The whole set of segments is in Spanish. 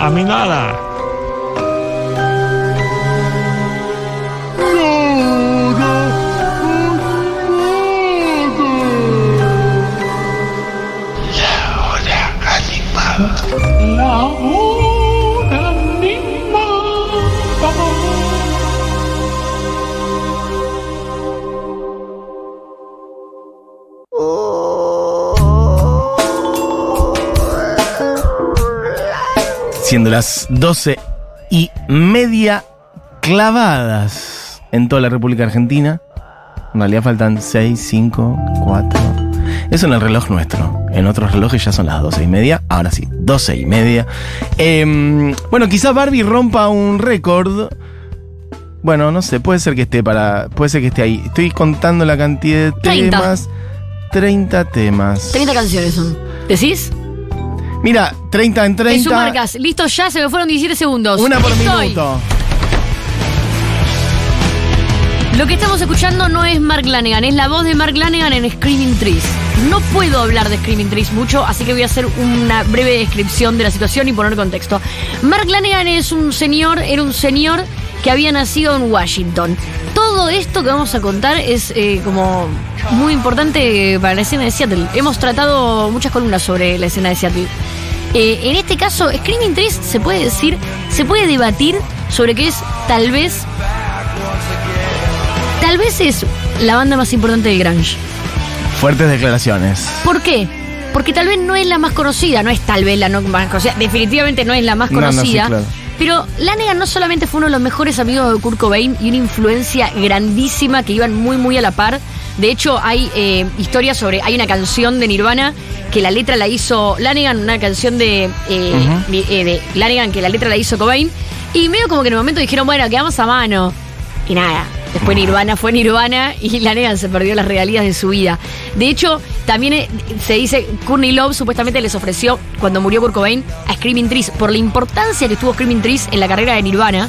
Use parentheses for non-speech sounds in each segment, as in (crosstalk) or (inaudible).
a mí Siendo las 12 y media clavadas en toda la República Argentina. En realidad faltan 6, 5, 4. Eso en el reloj nuestro. En otros relojes ya son las 12 y media. Ahora sí, 12 y media. Em, bueno, quizá Barbie rompa un récord. Bueno, no sé, puede ser que esté para. Puede ser que esté ahí. Estoy contando la cantidad de 30. temas. 30 temas. 30 canciones son. ¿Decís? Mira, 30 en 30. En su marcas. Listo, ya se me fueron 17 segundos. Una por Estoy. minuto. Lo que estamos escuchando no es Mark Lanegan, es la voz de Mark Lanegan en Screaming Trees. No puedo hablar de Screaming Trees mucho, así que voy a hacer una breve descripción de la situación y poner contexto. Mark Lanegan es un señor, era un señor que había nacido en Washington. Todo esto que vamos a contar es eh, como muy importante para la escena de Seattle. Hemos tratado muchas columnas sobre la escena de Seattle. Eh, en este caso, Screaming Trees se puede decir, se puede debatir sobre qué es tal vez Tal vez es la banda más importante de Grunge. Fuertes declaraciones. ¿Por qué? Porque tal vez no es la más conocida, no es tal vez la no más conocida, definitivamente no es la más No, no, sí, conocida. claro. Pero Lanegan no solamente fue uno de los mejores amigos de Kurt Cobain y una influencia grandísima que iban muy muy a la par. De hecho, hay eh, historias sobre. Hay una canción de Nirvana que la letra la hizo Lanegan, una canción de, eh, de, eh, de Lanegan que la letra la hizo Cobain. Y medio como que en el momento dijeron, bueno, quedamos a mano. Y nada. Después Nirvana fue Nirvana y Lanegan se perdió las regalías de su vida. De hecho, también se dice, Courtney Love supuestamente les ofreció, cuando murió Kurt Cobain, a Screaming Trees, por la importancia que tuvo Screaming Trees en la carrera de Nirvana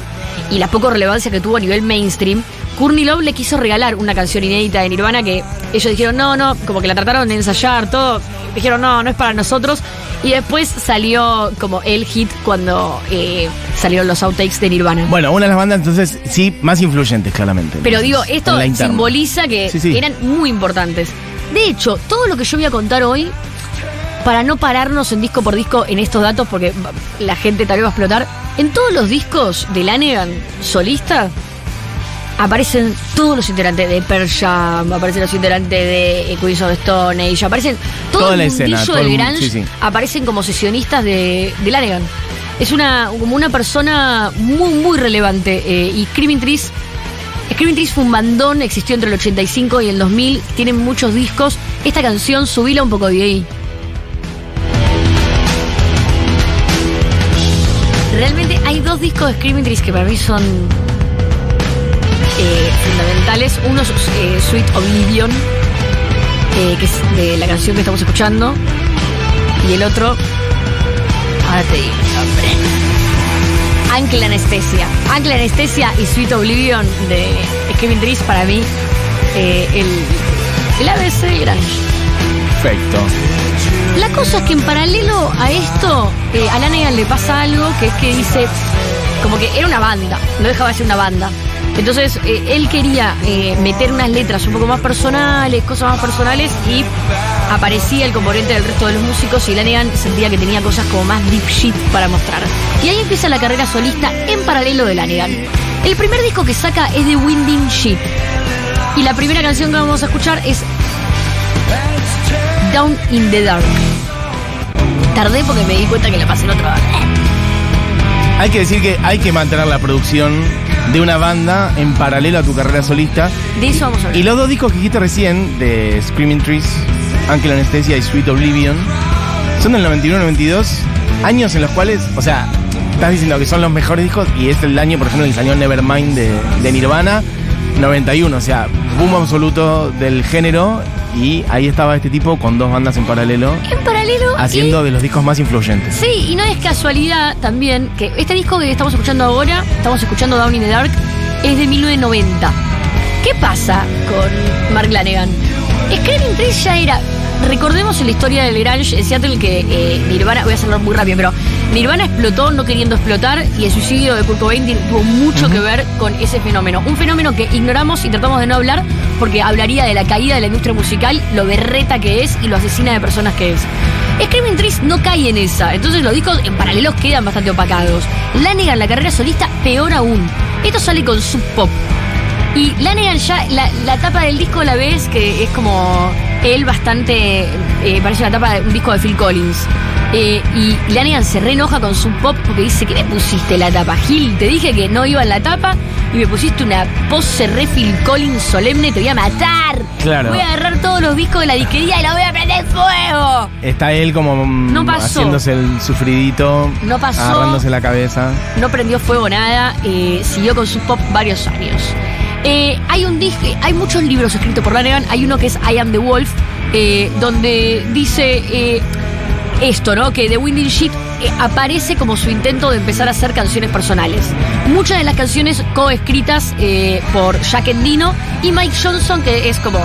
y la poca relevancia que tuvo a nivel mainstream. Courtney Love le quiso regalar una canción inédita de Nirvana que ellos dijeron, no, no, como que la trataron de ensayar, todo. Dijeron, no, no es para nosotros. Y después salió como el hit cuando eh, salieron los outtakes de Nirvana. Bueno, una de las bandas entonces sí más influyentes, claramente. Pero digo, esto simboliza que Sí, sí. eran muy importantes. De hecho, todo lo que yo voy a contar hoy, para no pararnos en disco por disco en estos datos, porque la gente tal vez va a explotar, en todos los discos de Lanegan solista aparecen todos los integrantes de Pearl Jam, aparecen los integrantes de Queens of Stone Age, aparecen todo Toda el la escena, mundillo todo el del mu- grunge, sí, sí. aparecen como sesionistas de, de Lanegan. Es una, como una persona muy, muy relevante. eh, y Screaming Trees Screaming Trees fue un bandón, existió entre el 85 y el 2000, tienen muchos discos. Esta canción, subila un poco de ahí. Realmente hay dos discos de Screaming Trees que para mí son eh, fundamentales. Uno es eh, Sweet Oblivion, eh, que es de la canción que estamos escuchando. Y el otro, ahora te digo. Ankle Anestesia. Ankle Anestesia y Sweet Oblivion de Screaming Trees para mí el, el ABC del grunge. Perfecto. La cosa es que en paralelo a esto, eh, a Lanegan le pasa algo que es que dice, como que era una banda, no dejaba de ser una banda. Entonces eh, él quería eh, meter unas letras un poco más personales, cosas más personales y aparecía el componente del resto de los músicos y Lanegan sentía que tenía cosas como más deep shit para mostrar. Y ahí empieza la carrera solista en paralelo de Lanegan. El primer disco que saca es de Winding Sheep y la primera canción que vamos a escuchar es Down in the Dark. Tardé porque me di cuenta que la pasé en otro orden. Hay que decir que hay que mantener la producción de una banda en paralelo a tu carrera solista. De eso vamos a hablar. Y los dos discos que dijiste recién, de Screaming Trees, Ankle Anesthesia y Sweet Oblivion, son del 91-92, años en los cuales, o sea, estás diciendo que son los mejores discos y es el año, por ejemplo, que salió Nevermind de, de Nirvana, 91, o sea, boom absoluto del género y ahí estaba este tipo con dos bandas en paralelo haciendo y- de los discos más influyentes. Sí, y no es casualidad también que este disco que estamos escuchando ahora, estamos escuchando Down in the Dark, es de 1990. ¿Qué pasa con Mark Lanegan? Screaming Trees ya era recordemos en la historia del Grunge en Seattle que eh, Nirvana, voy a hacerlo muy rápido, pero Nirvana explotó no queriendo explotar y el suicidio de Kurt Cobain tuvo mucho que ver con ese fenómeno. Un fenómeno que ignoramos y tratamos de no hablar porque hablaría de la caída de la industria musical, lo berreta que es y lo asesina de personas que es. Screaming Trees no cae en esa, entonces los discos en paralelos quedan bastante opacados. Lanegan la carrera solista peor aún. Esto sale con Sub Pop. Y Lanegan ya, la, la tapa del disco la ves que es como él bastante, eh, parece una tapa de un disco de Phil Collins. Eh, y Lanegan se re enoja con Sub Pop porque dice que me pusiste la tapa. Gil, te dije que no iba en la tapa y me pusiste una pose re Phil Collins solemne, te voy a matar. Claro. Voy a agarrar todos los discos de la disquería y los voy a prender fuego. Está él como mm, No pasó. haciéndose el sufridito, No pasó. agarrándose la cabeza. no prendió fuego nada, eh, siguió con su pop varios años. Eh, hay un disco, hay muchos libros escritos por Lanegan, hay uno que es I Am the Wolf, eh, donde dice eh, esto, ¿no? Que The Winding Sheet aparece como su intento de empezar a hacer canciones personales. Muchas de las canciones coescritas por Jack Endino y Mike Johnson, que es como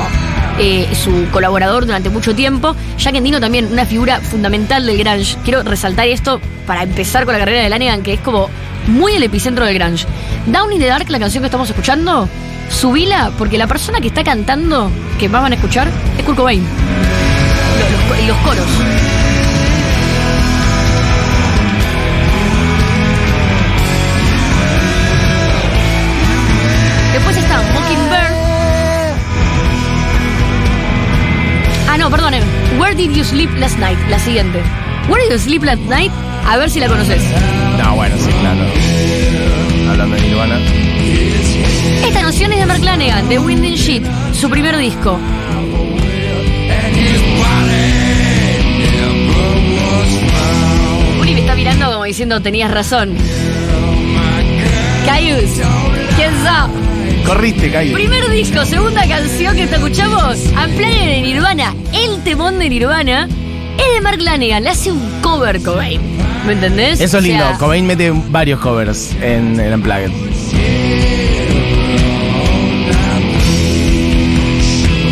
su colaborador durante mucho tiempo. Jack Endino también una figura fundamental del grunge. Quiero resaltar esto para empezar con la carrera de Lanegan, que es como muy el epicentro del grunge. Down in the Dark, la canción que estamos escuchando, subila porque la persona que está cantando, que más van a escuchar, es Kurt Cobain. Los, los- los coros. Después está Mockingbird. Ah, no, perdón. Where did you sleep last night? La siguiente. Where did you sleep last night? A ver si la conoces. No, bueno, sí, claro. Hablando de Nirvana. Esta canción es de Mark Lanegan, de Winding Sheet, su primer disco. Uri me está mirando como diciendo tenías razón. Cayus, ¿quién sabe? Corriste, Cayo. Primer disco, segunda canción que te escuchamos, Unplugged de Nirvana, el temón de Nirvana, es de Mark Lanegan, le hace un cover Cobain. ¿Me entendés? Eso es O lindo. sea, Cobain mete varios covers en el Unplugged.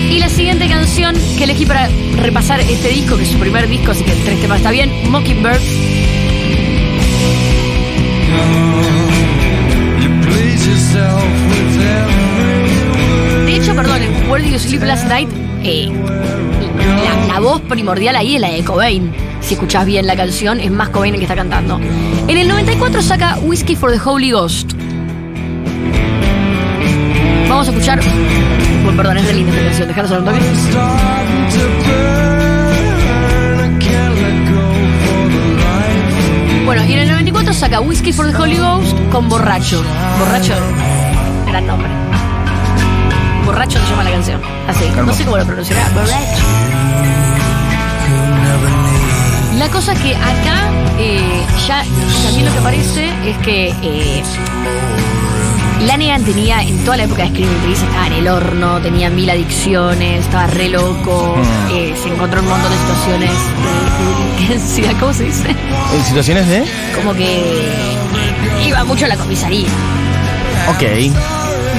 Y la siguiente canción que elegí para repasar este disco, que es su primer disco, así que el tres temas está bien, Mockingbird. De hecho, perdón, en Where Did You Sleep Last Night, eh, la, la voz primordial ahí es la de Cobain. Si escuchás bien la canción, es más Cobain que está cantando. En el 94 saca Whiskey for the Holy Ghost. Vamos a escuchar. Bueno, perdón, es re linda esta canción, dejaros un toque. Bueno, y en el 94 saca Whiskey for the Holy Ghost con Borracho. Borracho, gran nombre. Borracho se llama la canción. Así, no sé cómo lo pronunciará. Borracho. La cosa es que acá eh, ya también lo que parece es que eh, Lanegan tenía en toda la época de Screaming Trees estaba en el horno, tenía mil adicciones, estaba re loco, Mm. eh, se encontró en un montón de situaciones de delincuencia, ¿cómo se dice? ¿En situaciones de? Como que iba mucho a la comisaría, Ok.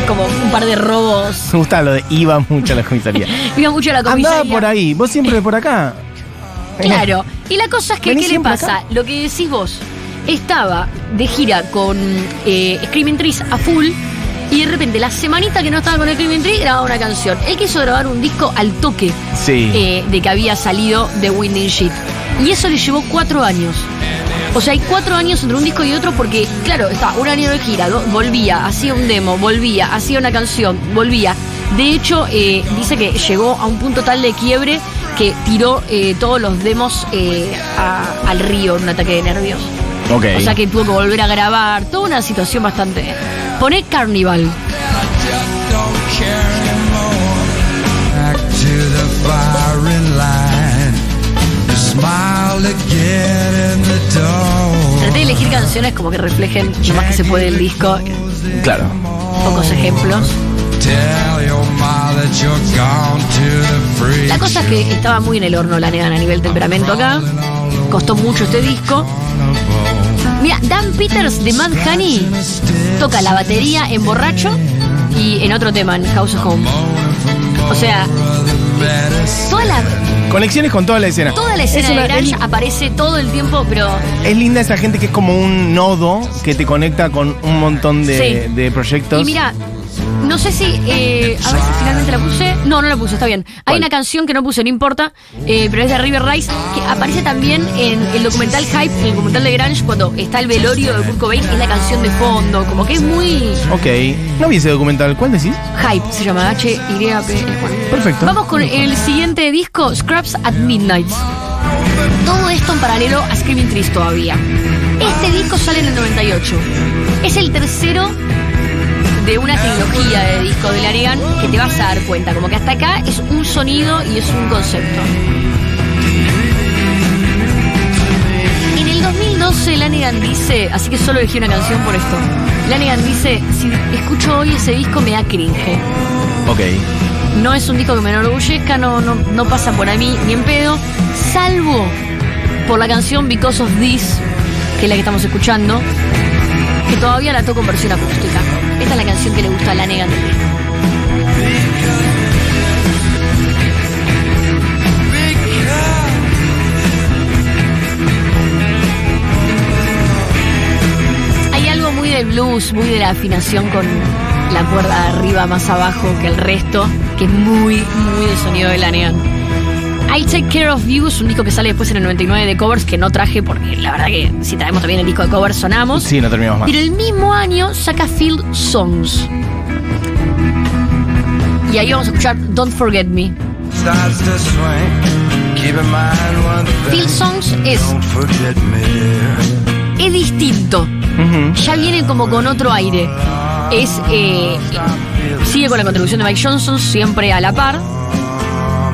como un par de robos, Me gusta lo de iba mucho a la comisaría. (laughs) iba mucho a la comisaría. Andaba por ahí. Vos siempre por acá. Claro. Y la cosa es que, ¿qué le pasa? acá. Lo que decís vos, estaba de gira con eh, Screaming Trees a full y de repente la semanita que no estaba con Screaming Trees grababa una canción. Él quiso grabar un disco al toque Sí. eh, de que había salido de Winding Sheet. Y eso le llevó cuatro años. O sea, hay cuatro años entre un disco y otro porque, claro, estaba un año de gira, do- volvía, hacía un demo, volvía, hacía una canción, volvía. De hecho, eh, dice que llegó a un punto tal de quiebre que tiró eh, todos los demos eh, a- al río en un ataque de nervios. ok. O sea que tuvo que volver a grabar, toda una situación bastante... Poné Carnival. back to the firing line. You smile to get in the door. Traté de elegir canciones como que reflejen lo más que se puede el disco. Claro. Pocos ejemplos. Tell your ma that you're gone to the free. La cosa es que estaba muy en el horno la negan a nivel temperamento acá. Costó mucho este disco. Mira, Dan Peters de Mad Honey toca la batería en Borracho y en otro tema, en House of Home. O sea, toda la, Conexiones con toda la escena. Toda la escena Es una- de grunge es- aparece todo el tiempo, pero Es linda esa gente que es como un nodo que te conecta con un montón de, Sí. de proyectos. Y mira, no sé si. eh, a ver si finalmente la puse. No, no la puse, está bien. Hay ¿Cuál? una canción que no puse, no importa, eh, pero es de River Rice, que aparece también en el documental Hype, en el documental de Grunge, cuando está el velorio de Kurt Cobain, es la canción de fondo. Como que es muy. Ok. No vi ese documental. ¿Cuál decís? Hype, se llama H-Y-P. Perfecto. Vamos con el siguiente disco, Scraps at Midnight. Todo esto en paralelo a Screaming Trees todavía. Este disco sale en el 98. Es el tercero de una trilogía de discos de Laregan que te vas a dar cuenta. Como que hasta acá es un sonido y es un concepto. En el 2012 Lanegan dice, así que solo elegí una canción por esto. Lanegan dice, si escucho hoy ese disco me da cringe. Ok. No es un disco que me enorgullezca, no, no, no pasa por a mí ni en pedo, salvo por la canción Because of This, que es la que estamos escuchando, que todavía la toco en versión acústica. Esta es la canción que le gusta a la nega. Hay algo muy del blues, muy de la afinación con la cuerda de arriba más abajo que el resto, que es muy, muy del sonido de la negan. I Take Care of You es un disco que sale después en el 99 de covers que no traje porque la verdad que si traemos también el disco de covers sonamos. Sí, no terminamos más. Pero el mismo año saca Field Songs. Y ahí vamos a escuchar Don't Forget Me. Field Songs es, Don't forget me. es distinto. Ya viene como con otro aire. Es eh, sigue con la contribución de Mike Johnson, siempre a la par.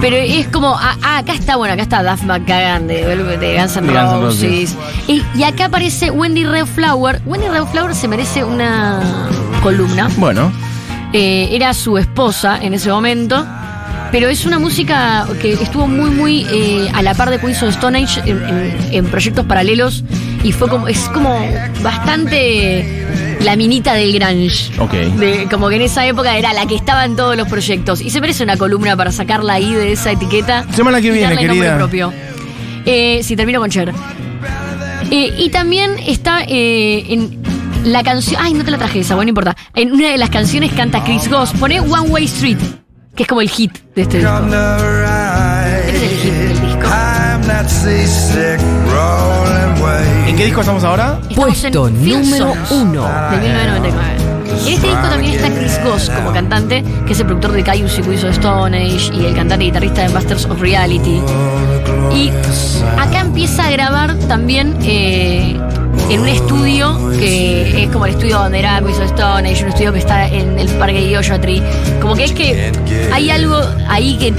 Pero es como, ah, ah, acá está, bueno, acá está Duff McKagan de, de Guns N' Roses. Y, y acá aparece Wendy Red Flower. Wendy Red Flower se merece una columna. Bueno. Eh, era su esposa en ese momento. Pero es una música que estuvo muy, muy eh, a la par de Queens of Stone Age en, en- en proyectos paralelos. Y fue como, es como bastante la minita del grunge. Ok. De- como que en esa época era la que estaba en todos los proyectos. Y se merece una columna para sacarla ahí de esa etiqueta. Semana que y viene, darle nombre querida. propio. Eh, sí, termino con Cher. Eh, y también está eh, en la canción. Ay, no te la traje esa, bueno, no importa. En una de las canciones canta Chris Goss. Pone One Way Street, que es como el hit de este disco. Este es el hit del disco. ¿En qué disco estamos ahora? Estamos Puesto número uno. De 1999. En este disco también está Chris Goss como cantante, que es el productor de Caius y Quiz of Stone Age y el cantante y guitarrista de Masters of Reality. Y acá empieza a grabar también eh, en un estudio que es como el estudio donde era Quiz of Stone Age, un estudio que está en el parque de Tree. Como que es que hay algo ahí que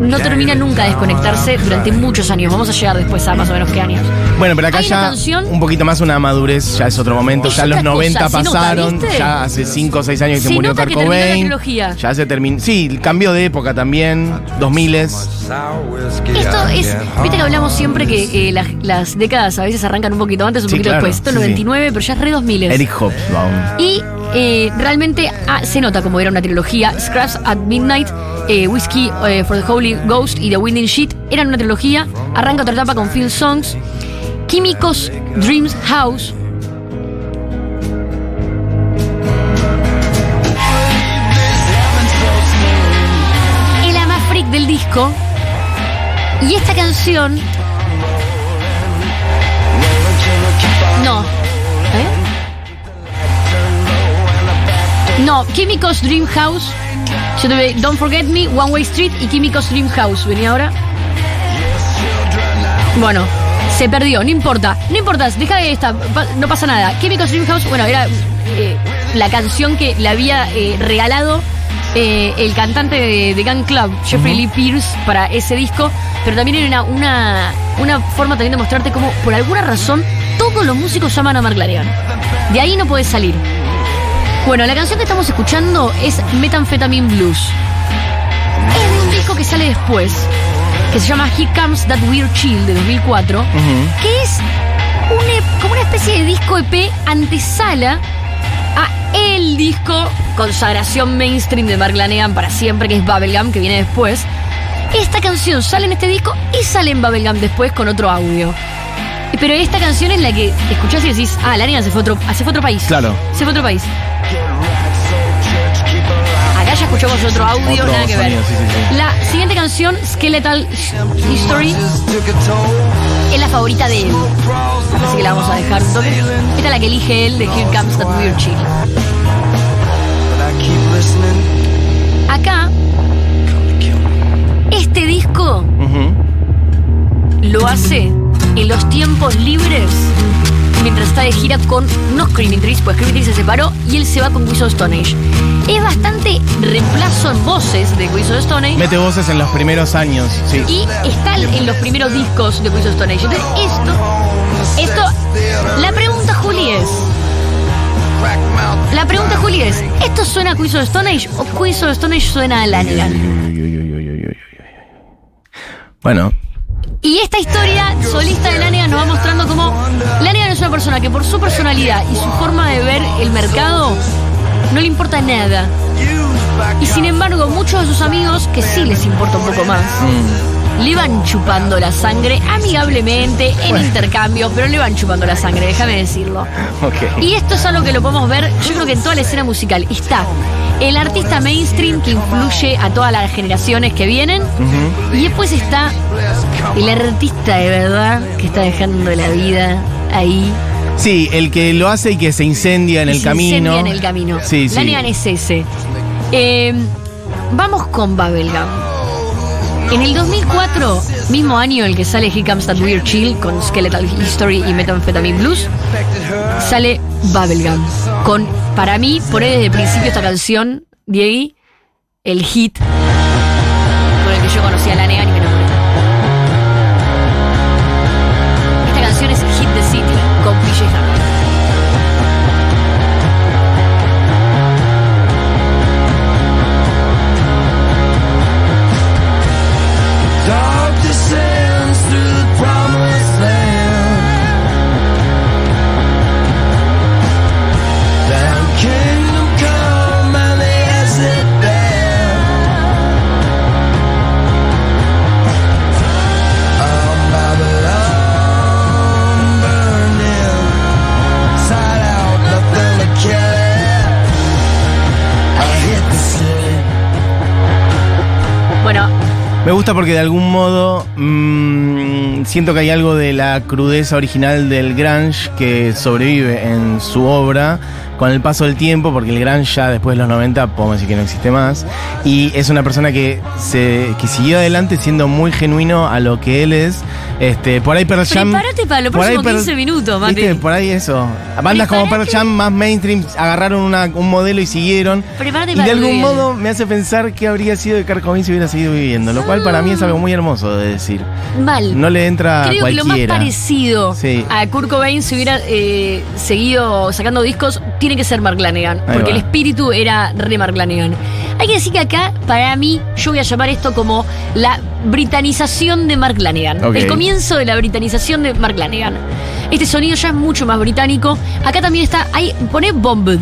no termina nunca de desconectarse durante muchos años. Vamos a llegar después a más o menos qué años. Bueno, pero acá Hay una ya canción- un poquito más una madurez, ya es otro momento. Es Ya los otra 90 cosa, se nota, pasaron, ¿viste? ya hace 5 o 6 años que se, Se murió nota Kurt que terminó la Cobain. trilogía. Ya se terminó. Sí, cambió de época también, 2000 Sour whiskey, Esto es, viste que hablamos siempre que eh, las, las décadas a veces arrancan un poquito antes, un Sí, poquito claro, después. Esto es sí. 99, pero ya es re 2000. Eric Hobsbawm. Y eh, realmente ah, se nota como era una trilogía. Scraps at Midnight, eh, Whiskey eh, for the Holy Ghost y The Winding Sheet eran una trilogía. Arranca otra etapa con Field Songs. Químicos Dreams House. Es la más freak del disco. Y esta canción. No. ¿Eh? No, Químicos Dream House. Yo tuve Don't Forget Me, One Way Street y Químicos Dream House. Venía ahora. Bueno, se perdió, no importa. No importa, deja esta, pa- no pasa nada. Químicos Dream House, bueno, era eh, la canción que le había eh, regalado eh, el cantante de, de Gun Club, Jeffrey Lee Pierce, para ese disco. Pero también era una, una, una forma también de mostrarte cómo, por alguna razón, todos los músicos llaman a Mark Lanegan. De ahí no puedes salir. Bueno, la canción que estamos escuchando es Methamphetamine Blues. Es de un disco que sale después, que se llama Here Comes That Weird Chill de 2004, que es un e- como una especie de disco EP antesala a el disco consagración mainstream de Mark Lanegan para siempre, que es Bubblegum, que viene después. Esta canción sale en este disco y sale en Bubblegum después con otro audio. Pero esta canción es la que escuchás y decís, ah, la nena se fue a otro, se fue a otro país. Claro. Se fue a otro país. Escuchamos otro audio, Otro nada que ver. sonido, sí, sí, sí. La siguiente canción, Skeletal History, es la favorita de él. Así que la vamos a dejar un toque. Esta es la que elige él de Here Comes That Weird Chill. Acá, este disco lo hace en los tiempos libres mientras está de gira con no Screaming Trees, pues Screaming Trees se separó y él se va con of Stone Age. Es bastante reemplazo en voces de of Stone Age Mete voces en los primeros años, sí. y está en los primeros discos de of Stone Age. Entonces, esto, esto, la pregunta, Juli, es. La pregunta, Juli, es: ¿esto suena a Queens of Stone Age o Queens of Stone Age suena a Lanigan? Bueno, Y esta historia solista de Lanigan nos va mostrando cómo Lanigan es una persona que por su personalidad y su forma de ver el mercado no le importa nada. Y sin embargo, muchos de sus amigos, que sí les importa un poco más, le van chupando la sangre amigablemente, en intercambio, pero le van chupando la sangre, déjame decirlo. (laughs) Y esto es algo que lo podemos ver, yo creo que en toda la escena musical. Está el artista mainstream que influye a todas las generaciones que vienen. Y después está el artista de verdad que está dejando la vida ahí. Sí, el que lo hace y que se incendia en el se camino. incendia en el camino. Sí, sí. Es ese. Eh, vamos con Bubblegum. En el 2004, mismo año en el que sale Here Comes That Weird Chill con Skeletal History y Methamphetamine Blues, sale Bubblegum. Con, para mí, por ahí desde el principio esta canción, Diego, el hit con el que yo conocí a la Negan porque de algún modo mm, siento que hay algo de la crudeza original del grunge que sobrevive en su obra con el paso del tiempo, porque el grunge ya después de los 90 podemos decir que no existe más, y es una persona que, se, que siguió adelante siendo muy genuino a lo que él es. Este, por ahí Pearl Jam... Prepárate para los próximos 15 minutos, Mati. ¿Viste? Por ahí eso. Bandas como Pearl. Jam más mainstream agarraron una- un modelo y siguieron. Prepárate y de algún modo me hace pensar que habría sido de Cobain si hubiera seguido viviendo, lo cual para mí es algo muy hermoso de decir. Mal. No le Creo que lo más parecido Sí. a Kurt Cobain si hubiera eh, seguido sacando discos tiene que ser Mark Lanegan. Ahí Porque va. el espíritu era re Mark Lanegan. Hay que decir que acá, para mí, yo voy a llamar esto como la britanización de Mark Lanegan. El comienzo de la britanización de Mark Lanegan. Este sonido ya es mucho más británico. Acá también está, hay, poné Bombed.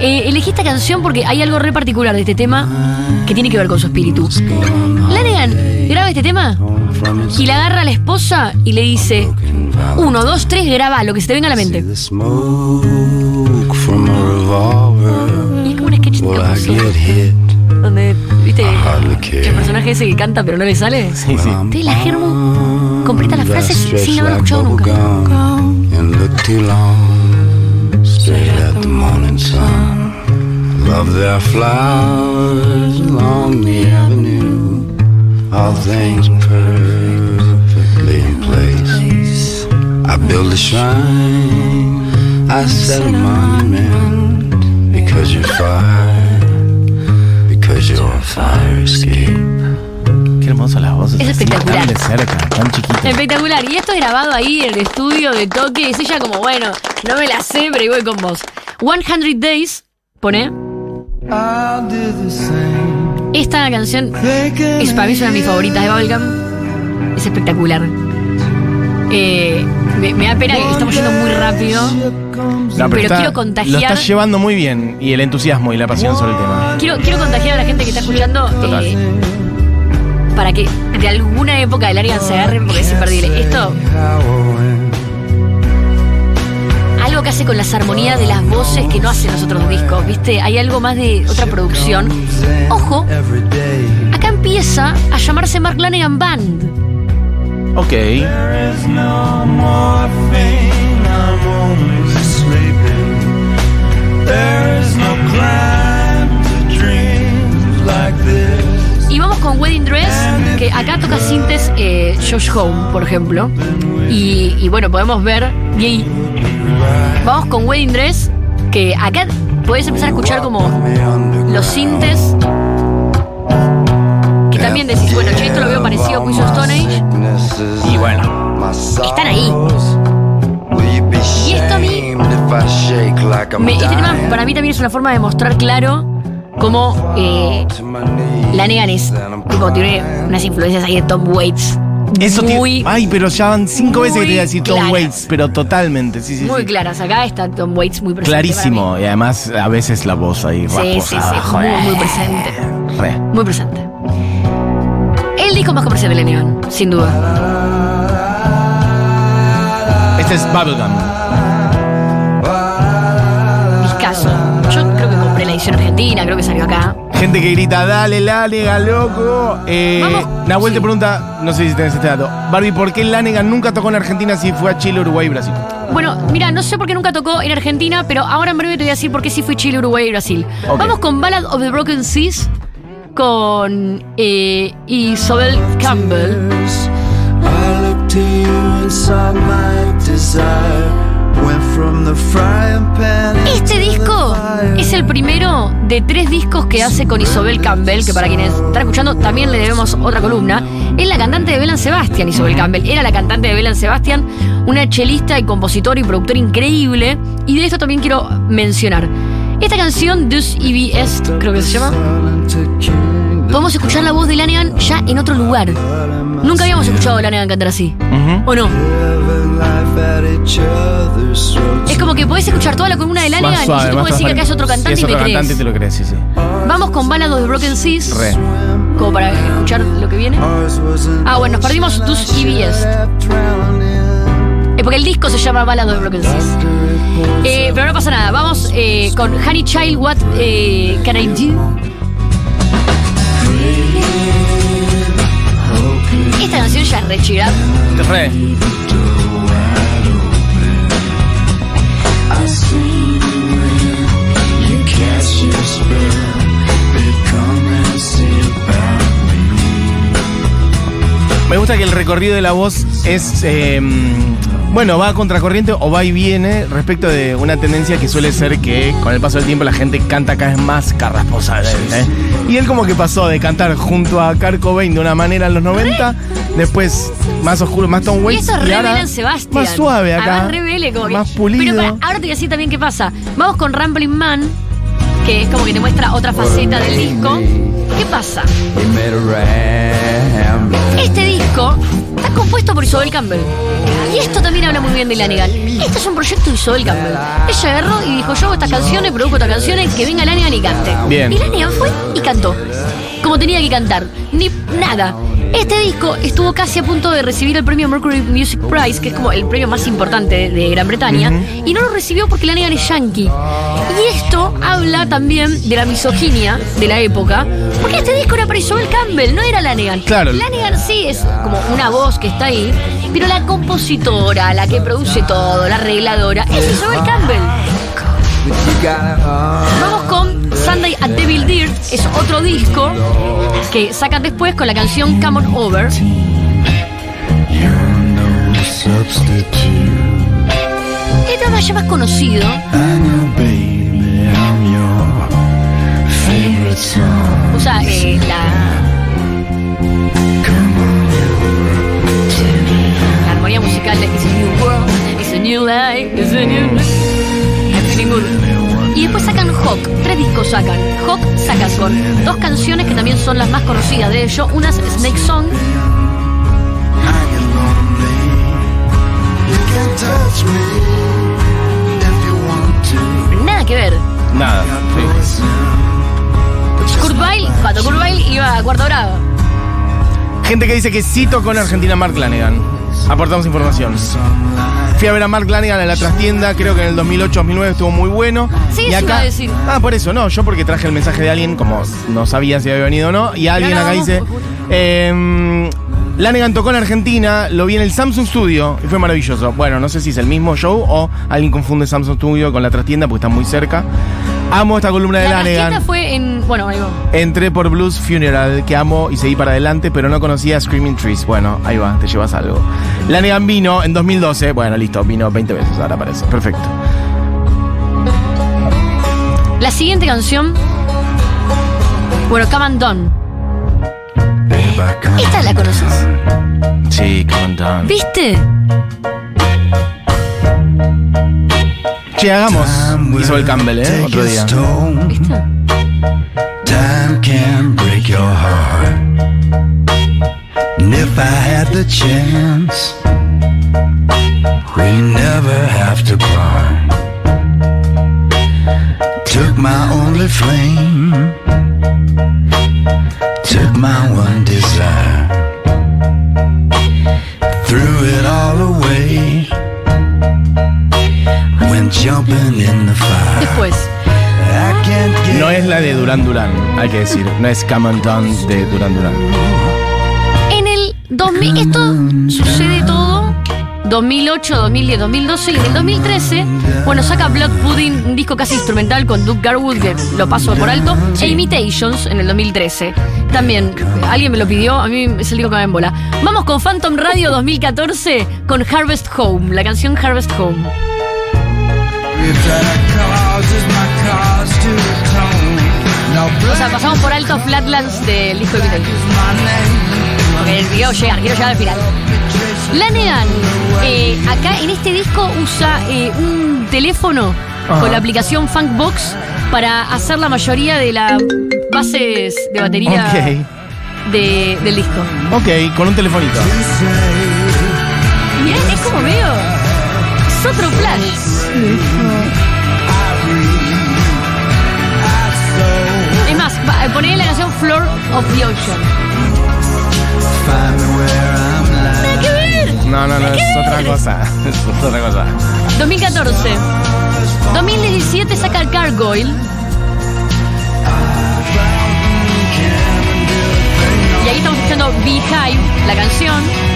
Eh, elegí esta canción porque hay algo re particular de este tema que tiene que ver con su espíritu. Lanegan graba este tema y le agarra a la esposa y le dice: Uno, dos, tres, graba lo que se te venga a la mente. Y es como un sketch donde, viste, el personaje ese que canta pero no le sale. Sí, sí. Te la Germu completa las frases sin haberlo escuchado nunca. Love their flowers along the avenue. All things perfectly build a shrine, I set a monument. Because you're fire, because you're a fire escape. Qué hermoso las voces. Es así, espectacular. Tan de cerca, tan chiquitas. Espectacular. Y esto es grabado ahí en el estudio de toque. Es ella como, bueno, no me la sé, pero voy con vos. 100 Days, pone. I'll do the same. Esta canción es para mí es una de mis favoritas de Bubblegum. Es espectacular. Eh, me, me da pena que estamos yendo muy rápido. No, pero está- quiero contagiar- Lo estás llevando muy bien y el entusiasmo y la pasión sobre el tema. Quiero, quiero contagiar a la gente que está escuchando. Total. eh, para que de alguna época del área se agarren porque es imperdible. Esto, algo que hace con las armonías de las voces que no hacen los otros discos, ¿viste? Hay algo más de otra producción. Ojo, acá empieza a llamarse Mark Lanegan Band. Ok. Y vamos con Wedding Dress, que acá toca sintes eh, Josh Home, por ejemplo. Y, y bueno, podemos ver. Y vamos con Wedding Dress, que acá podés empezar a escuchar como los sintes. También decís, bueno, che, esto lo veo parecido a Queens of Stone Age. Y bueno. Están ahí. Y esto a mí. Me- este tema para mí también es una forma de mostrar claro cómo eh, Lanegan es. Tipo, tiene unas influencias ahí de Tom Waits. Eso tiene- muy, Ay, pero ya van cinco veces que te voy a decir Tom claras. Waits, pero totalmente, sí, sí. muy sí. claras. Acá está Tom Waits muy presente. Clarísimo. Y además, a veces la voz ahí. Sí, sí, sí. Muy, muy presente. Re. Muy presente. Disco más comercial de Lanegan, sin duda. Este es Bubblegum. Discaso. Yo creo que compré la edición argentina, creo que salió acá. Gente que grita, dale, Lanegan, loco. Eh, Vamos. Nahuel te Sí. pregunta, no sé si tenés este dato. Barbie, ¿por qué Lanegan nunca tocó en Argentina si fue a Chile, Uruguay y Brasil? Bueno, mira, no sé por qué nunca tocó en Argentina, pero ahora en breve te voy a decir por qué sí fui Chile, Uruguay y Brasil. Vamos con Ballad of the Broken Seas con eh, Isabel Campbell. Este disco es el primero de tres discos que hace con Isabel Campbell, que para quienes están escuchando también le debemos otra columna. Es la cantante de Belan Sebastian, Isabel Campbell. Era la cantante de Belan Sebastian, una chelista y compositora y productora increíble. Y de esto también quiero mencionar. Esta canción, Ivy Est, creo que se llama, podemos escuchar la voz de Lanegan ya en otro lugar. Nunca habíamos escuchado a Lanegan cantar así. ¿O no? Es como que podés escuchar toda la columna de Lanegan y yo te puedo decir que acá es otro cantante si y me crees. te lo crees, sí, sí. Vamos con Ballad of the Broken Seas. Re. Como para escuchar lo que viene. Ah, bueno, nos perdimos Est. drowning. Eh, porque el disco se llama Ballad of the Broken Seas. Eh, pero no pasa nada. Vamos eh, con Honey Child, What eh, Can I Do? Esta canción ya es re up. Re. Me gusta que el recorrido de la voz es. eh, bueno, va a contracorriente o va y viene respecto de una tendencia que suele ser que con el paso del tiempo la gente canta cada vez más carrasposa. ¿eh? Y él como que pasó de cantar junto a Kurt Cobain de una manera en los 90, después más oscuro, más Tom Y Waits. eso y ahora revela Sebastián. Más suave acá. Además, revele como que- Más pulido. Pero para, ahora te voy a decir también qué pasa. Vamos con Rambling Man, que es como que te muestra otra faceta del disco. ¿Qué pasa? Este disco compuesto por Isabel Campbell. Y esto también habla muy bien de Lanegan. Este es un proyecto de Isabel Campbell. Ella agarró y dijo, yo hago estas canciones, produzco estas canciones, que venga Lanegan y cante. Bien. Y Lanegan fue y cantó. Como tenía que cantar. Ni nada. Este disco estuvo casi a punto de recibir el premio Mercury Music Prize, que es como el premio más importante de, de Gran Bretaña, y no lo recibió porque Lanegan es yankee. Y esto habla también de la misoginia de la época, porque este disco era para Isabel Campbell, no era Lanegan. Claro. Lanegan sí es como una voz que está ahí, pero la compositora, la que produce todo, la arregladora, es Isabel Campbell. Vamos Sunday at Devil Dirt, es otro disco que sacan después con la canción Come On Over. Tema ya más conocido, usa eh, la, armonía musical de It's a New World, It's a New Life, It's a New good. Y después sacan Hawk, tres discos sacan. Hawk saca con dos canciones que también son las más conocidas de ellos. Una es Snake Song. Nada que ver. Nada. sí. Kurt Weill, cuando Kurt Weill iba a cuarto grado. Gente que dice que sí tocó en Argentina Mark Lanegan. Aportamos información. Fui a ver a Mark Lanegan en la trastienda, creo que en el 2008-2009 estuvo muy bueno. Sí, y acá, iba a decir. Ah, por eso, no, yo porque traje el mensaje de alguien, como no sabía si había venido o no, y alguien acá dice, eh, Lanegan tocó en Argentina, lo vi en el Samsung Studio y fue maravilloso. Bueno, no sé si es el mismo show o alguien confunde Samsung Studio con la trastienda porque está muy cerca. Amo esta columna de La Lanegan. trastienda fue en. Bueno, ahí va. Entré por Blues Funeral, que amo y seguí para adelante, pero no conocía Screaming Trees. Bueno, ahí va, te llevas algo. Lanegan vino en 2012. Bueno, listo, vino 20 veces, ahora parece. Perfecto. La siguiente canción. Bueno, Come and Done. Esta la conoces. Sí, come on down. ¿Viste? Che, hagamos. Hizo el Campbell, ¿eh? Otro día. ¿Viste? Time can break your heart. And if I had the chance, we never have to part. Took my only flame, took my one desire, Después. (laughs) Get No es la de Duran Duran, hay que decir. No es Come on down de Duran Duran. En el 2000. Esto sucede todo. 2008, 2010, 2012 y en el 2013, bueno, saca Blood Pudding, un disco casi instrumental con Duke Garwood, que lo paso por alto, e Imitations en el 2013. También, alguien me lo pidió, a mí es el disco que me embola. Vamos con Phantom Radio 2014 con Harvest Home, la canción Harvest Home. O sea, pasamos por alto Flatlands del disco de Imitations. Porque quiero llegar, quiero llegar al final. Lanegan, eh, acá en este disco usa eh, un teléfono Ajá. con la aplicación Funkbox para hacer la mayoría de las bases de batería de- del disco. Ok, con un telefonito. Mirá, es como medio. Es otro plan. Es más, va, poné la canción Floor of the Ocean. Nada que ver. No, no, no, (laughs) es otra cosa. Es otra cosa. 2014. 2017 saca Gargoyle. Y ahí estamos escuchando Beehive, la canción.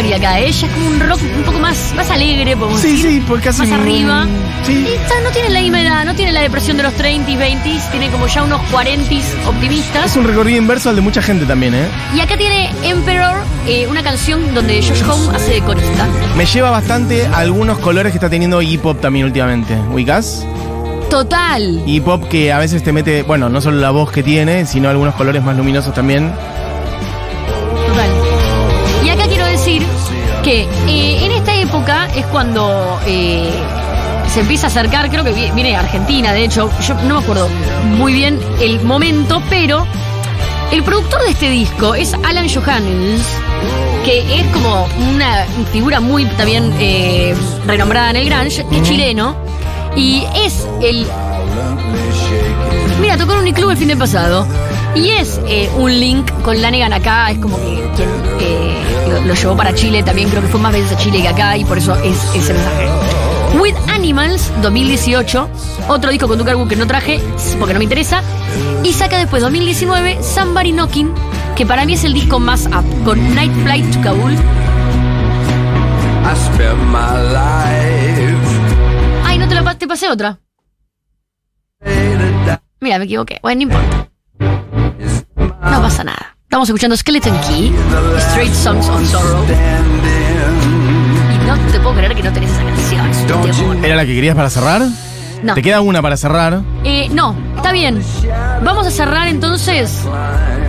Historia acá, ¿eh? ella es como un rock un poco más, más alegre, podemos Sí, decir. sí, porque casi Más un- arriba. sí. Y no tiene la misma edad, no tiene la depresión de los 30s, 20s, tiene como ya unos 40s optimistas. Es un recorrido inverso al de mucha gente también, ¿eh? Y acá tiene Emperor, eh, una canción donde Josh Home hace de corista. Me lleva bastante a algunos colores que está teniendo hip hop también últimamente. ¿Ubicás? Total. Hip hop que a veces te mete, bueno, no solo la voz que tiene, sino algunos colores más luminosos también. Que eh, en esta época es cuando eh, se empieza a acercar, creo que vi- viene de Argentina, de hecho, yo no me acuerdo muy bien el momento, pero el productor de este disco es Alan Johannes, que es como una figura muy también eh, renombrada en el grunge, que es chileno, y es el Mira, tocó en Uniclub el fin de pasado. Y es eh, un link con Lanegan acá, es como que quien eh, lo, lo llevó para Chile, también creo que fue más veces a Chile que acá, y por eso es ese mensaje. With Animals, 2018, otro disco con Duke que no traje, porque no me interesa, y saca después 2019 Somebody Knocking, que para mí es el disco más up, con Night Flight to Kabul. I spent my life Ay, no te la te pasé otra. Mira, me equivoqué. Bueno, no importa. No pasa nada. Estamos escuchando Skeleton Key, Straight Songs of Sorrow. Y no te puedo creer que no tenés esa canción. ¿Era la que querías para cerrar? No. Te queda una para cerrar. Eh, no, está bien. Vamos a cerrar entonces.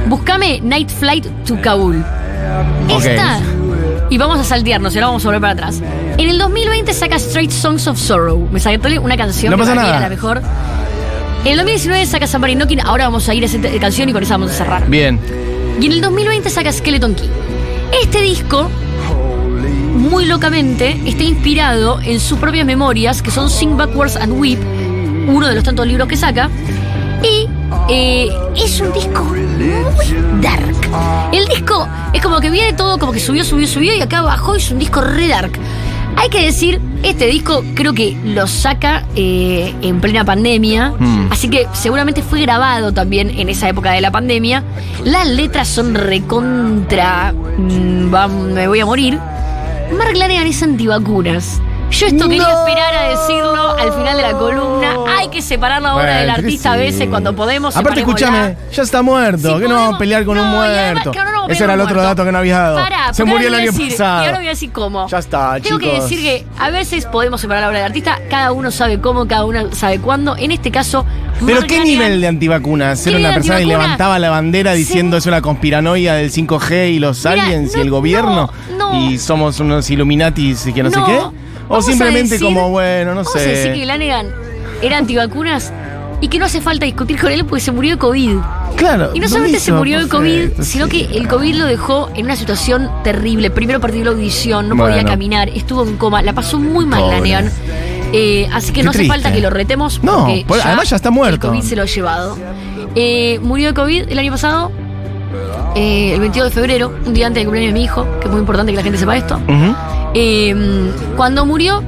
Búscame Night Flight to Kabul. Esta. Y vamos a saltearnos, y ahora vamos a volver para atrás. En el 2020 saca Straight Songs of Sorrow. Me saqué una canción No que pasa nada. era la mejor. En el 2019 saca Somebody Knocking. Ahora vamos a ir a esa canción y con esa vamos a cerrar. Bien. Y en el 2020 saca Skeleton Key. Este disco, muy locamente, está inspirado en sus propias memorias, que son Sing Backwards and Weep, uno de los tantos libros que saca. Y Eh, es un disco muy dark. El disco es como que viene todo, como que subió, subió, subió y acá bajó. Es un disco re dark. Hay que decir, este disco creo que lo saca eh, en plena pandemia, Mm. así que seguramente fue grabado también en esa época de la pandemia. Las letras son recontra. mm, va- me voy a morir. Mark Lanegan es antivacunas. Yo esto quería No. esperar a decirlo al final de la columna. Hay que separar la obra Bueno, del artista a sí. veces cuando podemos. Aparte, escúchame, ya está muerto. Si que no vamos a pelear con un además, muerto. claro, no, Ese era el otro muerto. dato que no habías dado. Pará, Se murió el año decir- pasado. Y ahora voy a decir cómo. Ya está, Tengo que decir que a veces podemos separar la obra del artista, cada uno sabe cómo, cada uno sabe cuándo. En este caso. Pero qué nivel de antivacunas. ¿Qué Era una persona que levantaba la bandera Sí. diciendo es una conspiranoia del 5G y los Mira, aliens y el gobierno no, y somos unos Illuminatis y que no, sé qué. O simplemente como, bueno, no Vamos a decir que sé. Lanegan era antivacunas y que no hace falta discutir con él porque se murió de COVID. Claro. Y no solamente se murió de COVID, sino que el COVID lo dejó en una situación terrible. Primero perdió la audición, no podía caminar, estuvo en coma, la pasó muy mal Pobre. Lanegan. Eh, así que Qué no hace triste. falta que lo retemos. No, además ya está muerto. El COVID se lo ha llevado. Eh, murió de COVID el año pasado, eh, el 22 de febrero, un día antes del cumpleaños de mi hijo, que es muy importante que la gente sepa esto. Ujú. Eh, cuando murió,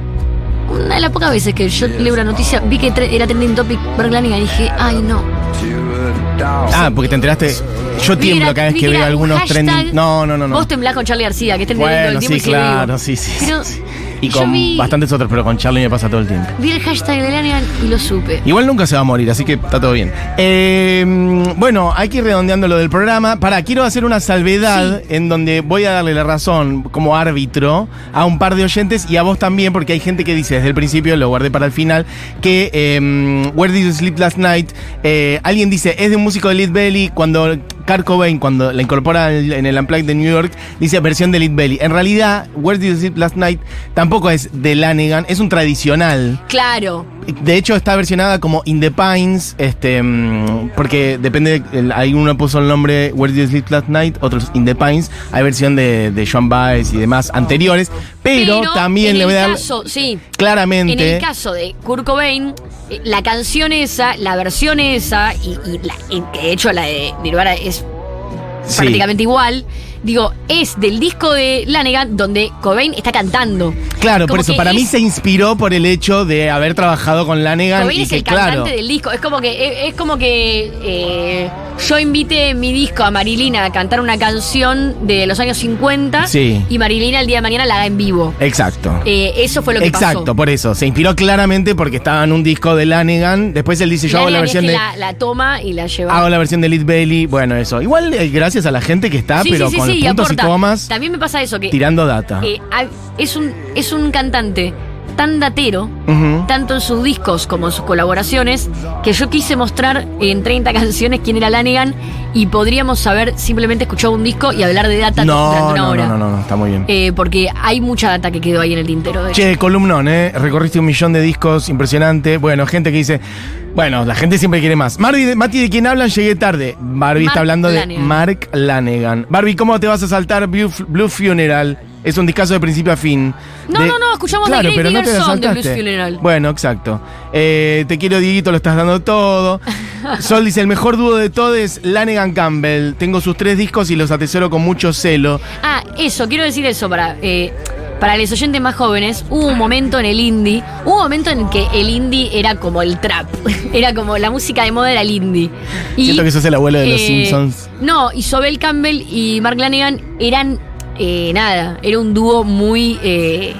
una de las pocas veces que yo leo una noticia, vi que era trending topic Mark Lanegan y dije, ay no. Ah, porque te enteraste. Yo tiemblo cada vez que veo algunos trending. No, no, no, no. Vos temblás con Charlie García, que está trending todo el Bueno, tiempo sí, y claro, sí, sí. Pero sí. Y con vi- bastantes otros, pero con Charlie me pasa todo el tiempo. Vi el hashtag de Lanegan y lo supe. Igual nunca se va a morir, así que está todo bien. Eh, bueno, hay que ir redondeando lo del programa. Para, quiero hacer una salvedad en donde voy a darle la razón como árbitro a un par de oyentes y a vos también, porque hay gente que dice desde el principio, lo guardé para el final, que eh, Where Did You Sleep Last Night, eh, alguien dice, es de un músico de Lead Belly, cuando Kurt Cobain, cuando la incorpora en el- Unplugged de New York, dice versión de Lead Belly. En realidad, Where Did You Sleep Last Night tampoco es de Lanegan, es un tradicional. Claro. De hecho, está versionada como In the Pines, este, mm, porque depende, de- hay uno puso el nombre Where Did You Sleep Last Night, otros In the Pines, hay versión de, de Joan Baez y demás anteriores, pero, también en le voy a el dar caso, sí. claramente. En el caso de Kurt Cobain, eh, la canción esa, la versión esa, y, y la- y de hecho la de Nirvana es sí. prácticamente igual, digo, es del disco de Lanegan donde Cobain está cantando. Claro, por eso, para mí se inspiró por el hecho de haber trabajado con Lanegan Cobain y es que, el cantante claro. del disco. Es como que, es, es como que eh, yo invité mi disco a Marilina a cantar una canción de los años 50 Sí. y Marilina el día de mañana la haga en vivo. Exacto. Eh, eso fue lo que Exacto, pasó. por eso. Se inspiró claramente porque estaba en un disco de Lanegan. Después él dice: Yo hago la es versión que de. la, la toma y la lleva. Hago la versión de Lead Belly. Bueno, eso. Igual eh, gracias a la gente que está, Sí, pero sí, con sí, y puntos y aporta. comas, También me pasa eso, que tirando data. eh, es, un, es un cantante tan datero, tanto en sus discos como en sus colaboraciones, que yo quise mostrar en 30 (laughs) canciones quién era Lanegan y podríamos haber simplemente escuchado un disco y hablar de data No, durante una no, hora. no, no, no, está muy bien. Eh, porque hay mucha data que quedó ahí en el tintero. De. Che, columnón, ¿eh? Recorriste un millón de discos, impresionante. Bueno, gente que dice, bueno, la gente siempre quiere más. Barbie, Mati, ¿de quién hablan? Llegué tarde. Barbie Mark está hablando de. Mark Lanegan. Barbie, ¿cómo te vas a saltar Blue, Blue Funeral? Es un discazo de principio a fin. No, De- no, no, escuchamos The Claro, Great pero no te Song de Blues saltaste. Funeral. Bueno, exacto. Eh, te quiero, Dieguito, lo estás dando todo. (laughs) Sol dice, el mejor dúo de todo es Lanegan Campbell. Tengo sus tres discos y los atesoro con mucho celo. Ah, eso, quiero decir eso para. eh, para los oyentes más jóvenes, hubo un momento en el indie, hubo un momento en que el indie era como el trap, (laughs) era como la música de moda era el indie. Y, Siento que sos el abuelo de los eh, Simpsons. No, Isobel Campbell y Mark Lanegan eran eh, nada, era un dúo muy. eh,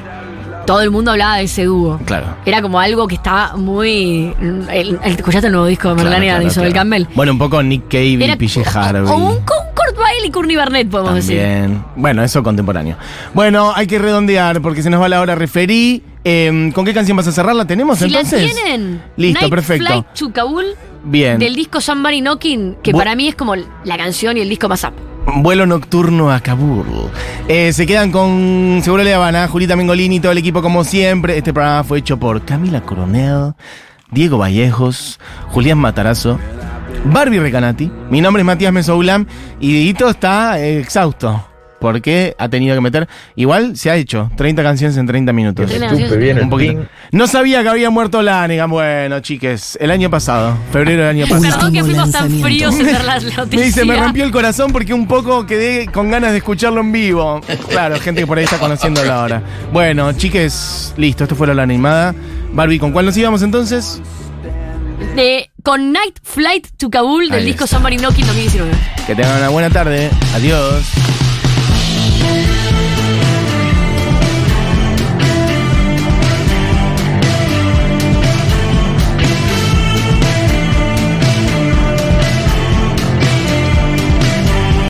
todo el mundo hablaba de ese dúo. Claro. Era como algo que estaba muy. El, el- ¿Escuchaste el nuevo disco de Mark Claro, claro. Campbell? Bueno, un poco Nick Cave y PJ Harvey. O un, un Kurt Weill y Courtney Barnett, podemos decir. También. Bueno, eso contemporáneo. Bueno, hay que redondear porque se nos va la hora referí. Eh, ¿Con qué canción vas a cerrar? ¿La tenemos Si entonces? la tienen, Listo, Night perfecto. Flight to Kabul Bien. del disco Somebody Knocking, que Bu- para mí es como la canción y el disco más up. Vuelo nocturno a Kabul. Eh, se quedan con Seguro Le Habana, Julita Mengolini, todo el equipo como siempre. Este programa fue hecho por Camila Coronel, Diego Vallejos, Julián Matarazo, Barbie Recanati. Mi nombre es Matías Mesoulam y Dieguito está exhausto. Porque ha tenido que meter. Igual se ha hecho 30 canciones en 30 minutos. Un poquito. No sabía que había muerto Lanigan. Bueno, chiques, el año pasado, febrero del año pasado. Perdón que fuimos tan fríos en ver las (laughs) noticias. Me dice, me rompió el corazón porque un poco quedé con ganas de escucharlo en vivo. Claro, gente que por ahí está conociéndolo ahora. Bueno, chiques, listo, esto fue la animada. Barbie, ¿con cuál nos íbamos entonces? De, con Night Flight to Kabul del Ahí disco está. Somebody Knocking 2019. Que tengan una buena tarde. Adiós.